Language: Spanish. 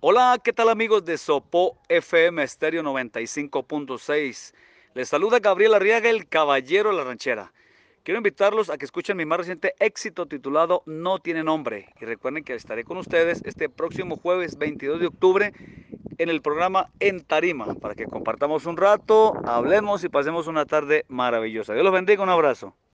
Hola, ¿qué tal amigos de Sopo FM Estéreo 95.6? Les saluda Gabriel Arriaga, el caballero de la ranchera. Quiero invitarlos a que escuchen mi más reciente éxito titulado No tiene nombre. Y recuerden que estaré con ustedes este próximo jueves 22 de octubre en el programa En Tarima para que compartamos un rato, hablemos y pasemos una tarde maravillosa. Dios los bendiga, un abrazo.